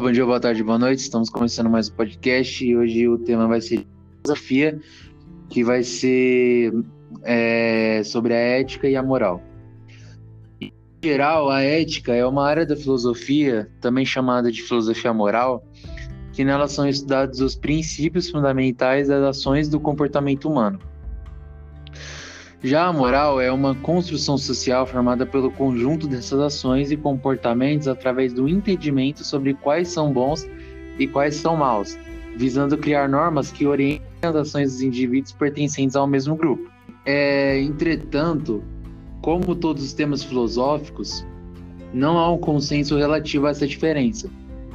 Bom dia, boa tarde, boa noite. Estamos começando mais um podcast e hoje o tema vai ser filosofia, que vai ser é, sobre a ética e a moral. Em geral, a ética é uma área da filosofia, também chamada de filosofia moral, que nela são estudados os princípios fundamentais das ações do comportamento humano. Já a moral é uma construção social formada pelo conjunto dessas ações e comportamentos através do entendimento sobre quais são bons e quais são maus, visando criar normas que orientem as ações dos indivíduos pertencentes ao mesmo grupo. É, entretanto, como todos os temas filosóficos, não há um consenso relativo a essa diferença.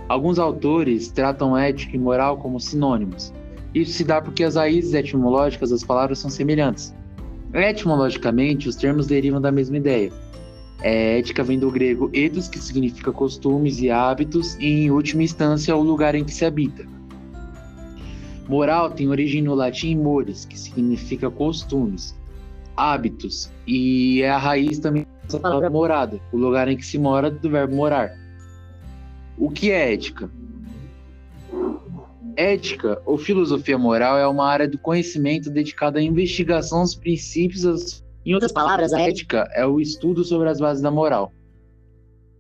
Alguns autores tratam ética e moral como sinônimos. Isso se dá porque as raízes etimológicas das palavras são semelhantes. Etimologicamente, os termos derivam da mesma ideia. É, ética vem do grego ethos, que significa costumes e hábitos, e em última instância, o lugar em que se habita. Moral tem origem no latim mores, que significa costumes, hábitos, e é a raiz também da palavra morada, o lugar em que se mora do verbo morar. O que é ética? Ética ou filosofia moral é uma área do conhecimento dedicada à investigação dos princípios. Em outras palavras, a ética é o estudo sobre as bases da moral.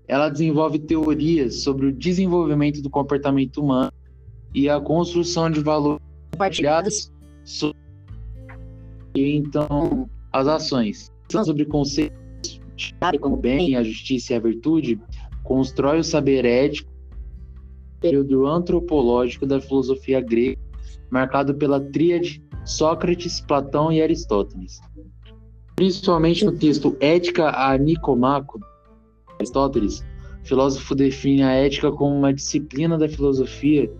Ela desenvolve teorias sobre o desenvolvimento do comportamento humano e a construção de valores compartilhados sobre então as ações. Sobre conceitos como bem, a justiça e a virtude, constrói o saber ético período antropológico da filosofia grega, marcado pela tríade Sócrates, Platão e Aristóteles. Principalmente no texto Ética a Nicomaco, Aristóteles, o filósofo define a ética como uma disciplina da filosofia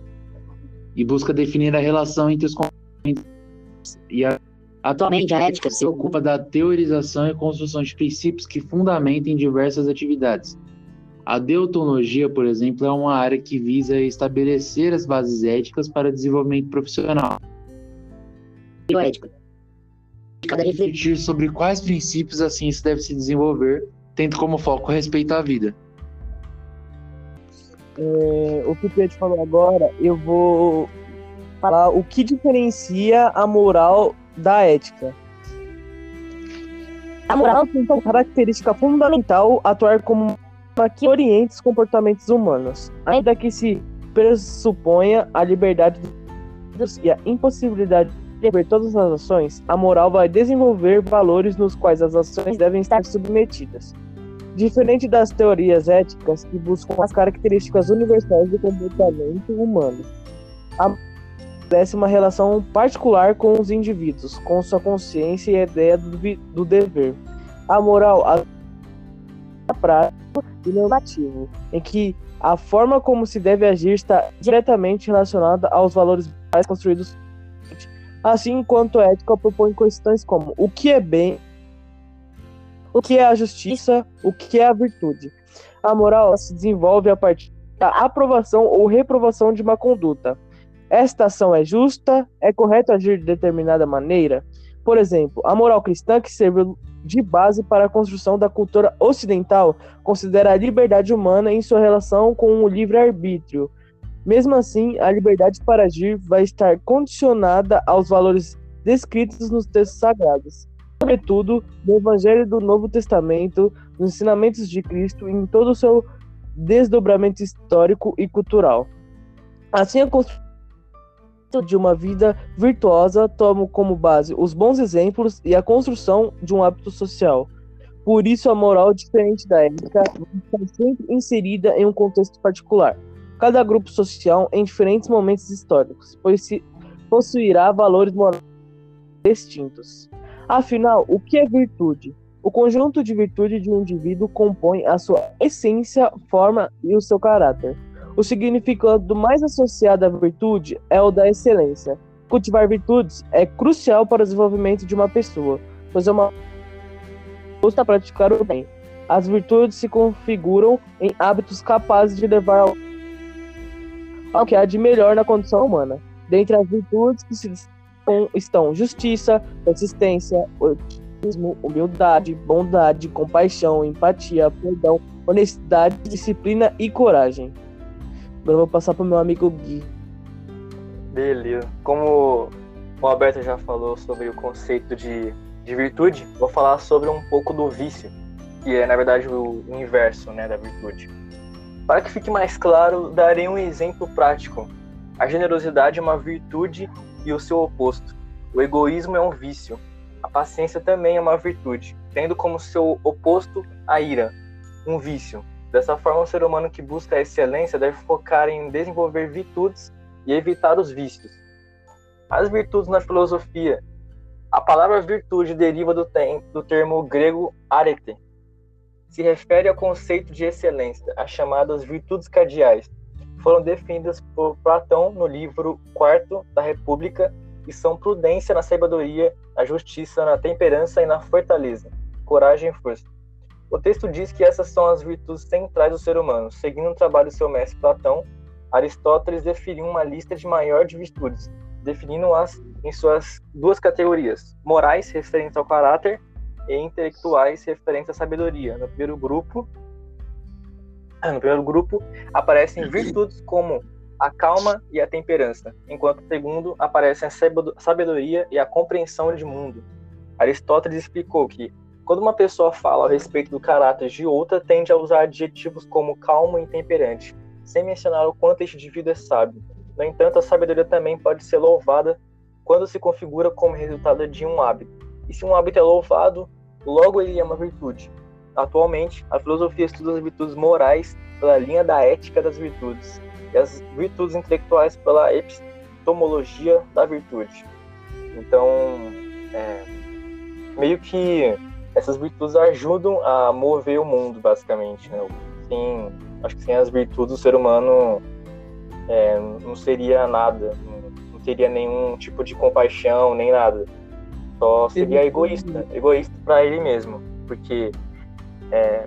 e busca definir a relação entre os comportamentos e a Atualmente, a ética se ocupa da teorização e construção de princípios que fundamentem diversas atividades, a deontologia, por exemplo, é uma área que visa estabelecer as bases éticas para o desenvolvimento profissional. Bioética. Cada refletir sobre quais princípios a ciência deve se desenvolver, tendo como foco respeitar a vida. É, o que o Pedro falou agora, eu vou falar o que diferencia a moral da ética. A moral tem como característica fundamental atuar como que oriente os comportamentos humanos, ainda que se pressuponha a liberdade e a impossibilidade de ver todas as ações, a moral vai desenvolver valores nos quais as ações devem estar submetidas. Diferente das teorias éticas que buscam as características universais do comportamento humano, a estabelece uma relação particular com os indivíduos, com sua consciência e a ideia do, do dever. A moral, a prática, e normativo, em que a forma como se deve agir está diretamente relacionada aos valores construídos. Assim, enquanto a ética propõe questões como o que é bem, o que é a justiça, o que é a virtude. A moral se desenvolve a partir da aprovação ou reprovação de uma conduta. Esta ação é justa? É correto agir de determinada maneira? Por exemplo, a moral cristã que serviu de base para a construção da cultura ocidental considera a liberdade humana em sua relação com o livre-arbítrio. Mesmo assim, a liberdade para agir vai estar condicionada aos valores descritos nos textos sagrados, sobretudo no Evangelho do Novo Testamento, nos ensinamentos de Cristo em todo o seu desdobramento histórico e cultural. Assim, a construção de uma vida virtuosa toma como base os bons exemplos e a construção de um hábito social. Por isso, a moral, diferente da ética, está sempre inserida em um contexto particular. Cada grupo social em diferentes momentos históricos, pois se possuirá valores morais distintos. Afinal, o que é virtude? O conjunto de virtude de um indivíduo compõe a sua essência, forma e o seu caráter. O significado mais associado à virtude é o da excelência. Cultivar virtudes é crucial para o desenvolvimento de uma pessoa, pois é uma a praticar o bem. As virtudes se configuram em hábitos capazes de levar ao, ao que há de melhor na condição humana. Dentre as virtudes que se estão justiça, persistência, otimismo, humildade, bondade, compaixão, empatia, perdão, honestidade, disciplina e coragem. Agora eu vou passar pro meu amigo Gui. Beleza. Como o Alberto já falou sobre o conceito de, de virtude, vou falar sobre um pouco do vício, que é, na verdade, o inverso né, da virtude. Para que fique mais claro, darei um exemplo prático. A generosidade é uma virtude e o seu oposto. O egoísmo é um vício. A paciência também é uma virtude, tendo como seu oposto a ira, um vício. Dessa forma, o ser humano que busca a excelência deve focar em desenvolver virtudes e evitar os vícios. As virtudes na filosofia. A palavra virtude deriva do, do termo grego arete. Se refere ao conceito de excelência, as chamadas virtudes cardeais. Foram definidas por Platão no livro quarto da República e são prudência na sabedoria, na justiça, na temperança e na fortaleza, coragem e força. O texto diz que essas são as virtudes centrais do ser humano. Seguindo o trabalho do seu mestre Platão, Aristóteles definiu uma lista de maior de virtudes, definindo-as em suas duas categorias: morais, referentes ao caráter, e intelectuais, referentes à sabedoria. No primeiro grupo, no primeiro grupo aparecem virtudes como a calma e a temperança, enquanto no segundo aparecem a sabedoria e a compreensão de mundo. Aristóteles explicou que quando uma pessoa fala a respeito do caráter de outra, tende a usar adjetivos como calmo e temperante, sem mencionar o quanto este indivíduo é sábio. No entanto, a sabedoria também pode ser louvada quando se configura como resultado de um hábito. E se um hábito é louvado, logo ele é uma virtude. Atualmente, a filosofia estuda as virtudes morais pela linha da ética das virtudes e as virtudes intelectuais pela epistemologia da virtude. Então, é, meio que essas virtudes ajudam a mover o mundo, basicamente. Né? Sim, acho que sem as virtudes o ser humano é, não seria nada, não teria nenhum tipo de compaixão, nem nada. Só seria egoísta, egoísta para ele mesmo, porque é,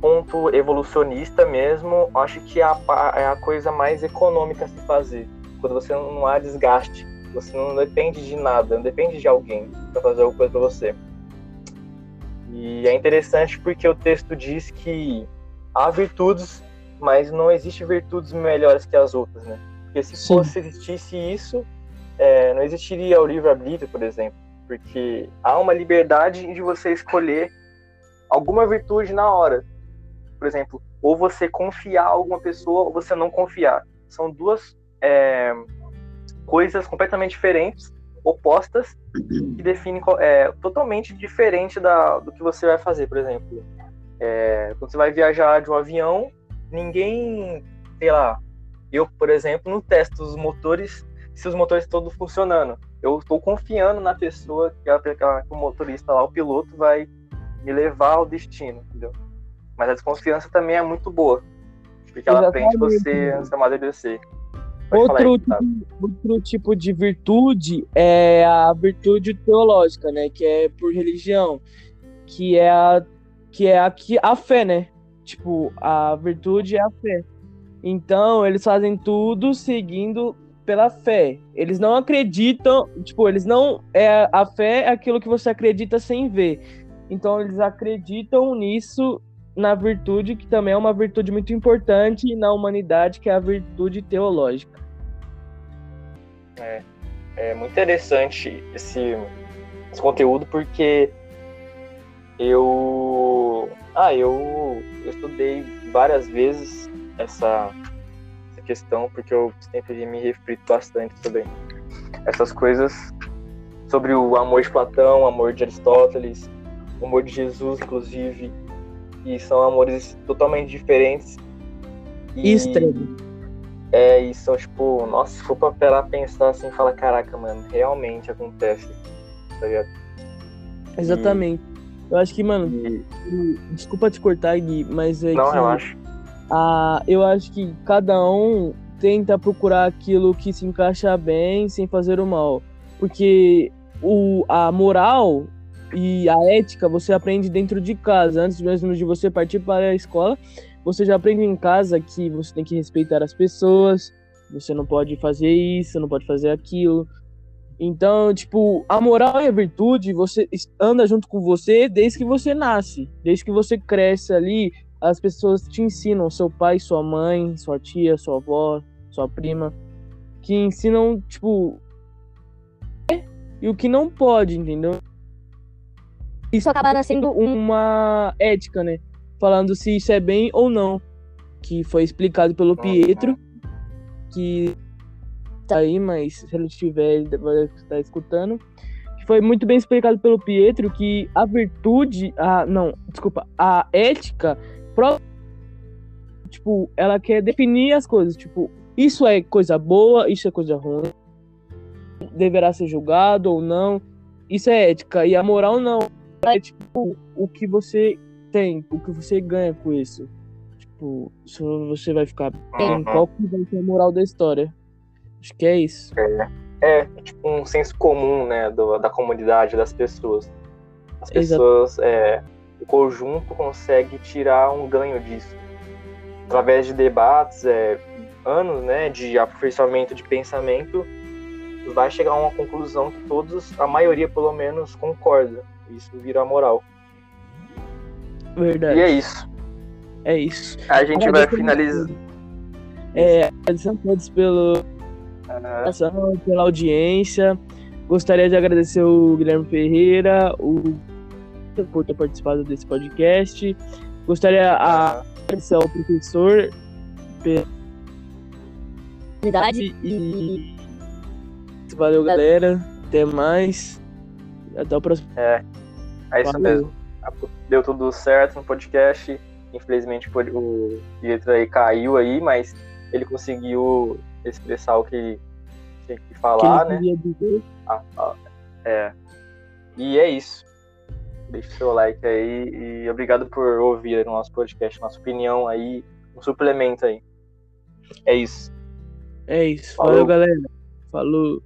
ponto evolucionista mesmo, acho que é a, é a coisa mais econômica a se fazer. Quando você não há desgaste, você não depende de nada, não depende de alguém para fazer alguma coisa para você. E é interessante porque o texto diz que há virtudes, mas não existe virtudes melhores que as outras, né? Porque se Sim. fosse existisse isso, é, não existiria o livre-arbítrio, por exemplo, porque há uma liberdade de você escolher alguma virtude na hora. Por exemplo, ou você confiar em alguma pessoa ou você não confiar. São duas é, coisas completamente diferentes opostas que definem é, totalmente diferente da, do que você vai fazer, por exemplo. É, quando você vai viajar de um avião, ninguém, sei lá, eu, por exemplo, não testo os motores se os motores estão todos funcionando. Eu estou confiando na pessoa que, ela, que o motorista lá, o piloto, vai me levar ao destino, entendeu? Mas a desconfiança também é muito boa, porque ela Exatamente. prende você antes da amadurecer. Outro, tipo, outro tipo de virtude é a virtude teológica, né? Que é por religião, que é a que é a, a fé, né? Tipo, a virtude é a fé. Então, eles fazem tudo seguindo pela fé. Eles não acreditam, tipo, eles não é a fé é aquilo que você acredita sem ver. Então, eles acreditam nisso na virtude que também é uma virtude muito importante na humanidade, que é a virtude teológica. É, é muito interessante esse, esse conteúdo porque eu ah eu, eu estudei várias vezes essa, essa questão porque eu sempre me reflito bastante sobre essas coisas sobre o amor de Platão, o amor de Aristóteles, o amor de Jesus, inclusive, e são amores totalmente diferentes. E, Extremo. É, e são tipo, nossa, se for pra parar pensar assim, fala, caraca, mano, realmente acontece, tá ligado? Exatamente. E... Eu acho que, mano, e... desculpa te cortar, Gui, mas é Não, que. relaxa. A, eu acho que cada um tenta procurar aquilo que se encaixa bem sem fazer o mal. Porque o, a moral e a ética você aprende dentro de casa, antes mesmo de você partir para a escola você já aprende em casa que você tem que respeitar as pessoas, você não pode fazer isso, não pode fazer aquilo. Então, tipo, a moral e a virtude, você anda junto com você desde que você nasce, desde que você cresce ali as pessoas te ensinam, seu pai, sua mãe, sua tia, sua avó, sua prima, que ensinam, tipo, e o que não pode, entendeu? Isso acaba sendo uma ética, né? Falando se isso é bem ou não. Que foi explicado pelo Pietro, que tá aí, mas se ele estiver, ele vai estar escutando. Que foi muito bem explicado pelo Pietro que a virtude, a não, desculpa, a ética tipo, ela quer definir as coisas, tipo, isso é coisa boa, isso é coisa ruim, deverá ser julgado ou não. Isso é ética. E a moral não. É tipo o que você tem, o que você ganha com isso. Tipo, se você vai ficar bem, uhum. qual que vai ser a moral da história. Acho que é isso. É, é tipo um senso comum, né, do, da comunidade, das pessoas. As pessoas, é, o conjunto consegue tirar um ganho disso. Através de debates, é, anos né, de aperfeiçoamento de pensamento, vai chegar a uma conclusão que todos, a maioria pelo menos, concorda. Isso vira moral. Verdade. E é isso. É isso. A gente vai finalizar. É, agradecer a todos pelo, uhum. pela audiência. Gostaria de agradecer o Guilherme Ferreira, o por ter participado desse podcast. Gostaria de agradecer ao professor pela oportunidade e valeu galera, até mais. Até o próximo. É, é isso mesmo. Deu tudo certo no podcast. Infelizmente o Pietro aí caiu aí, mas ele conseguiu expressar o que tinha que falar, que né? Ah, ah, é. E é isso. Deixe seu like aí e obrigado por ouvir o nosso podcast, nossa opinião aí, um suplemento aí. É isso. É isso. Falou, Falou galera. Falou.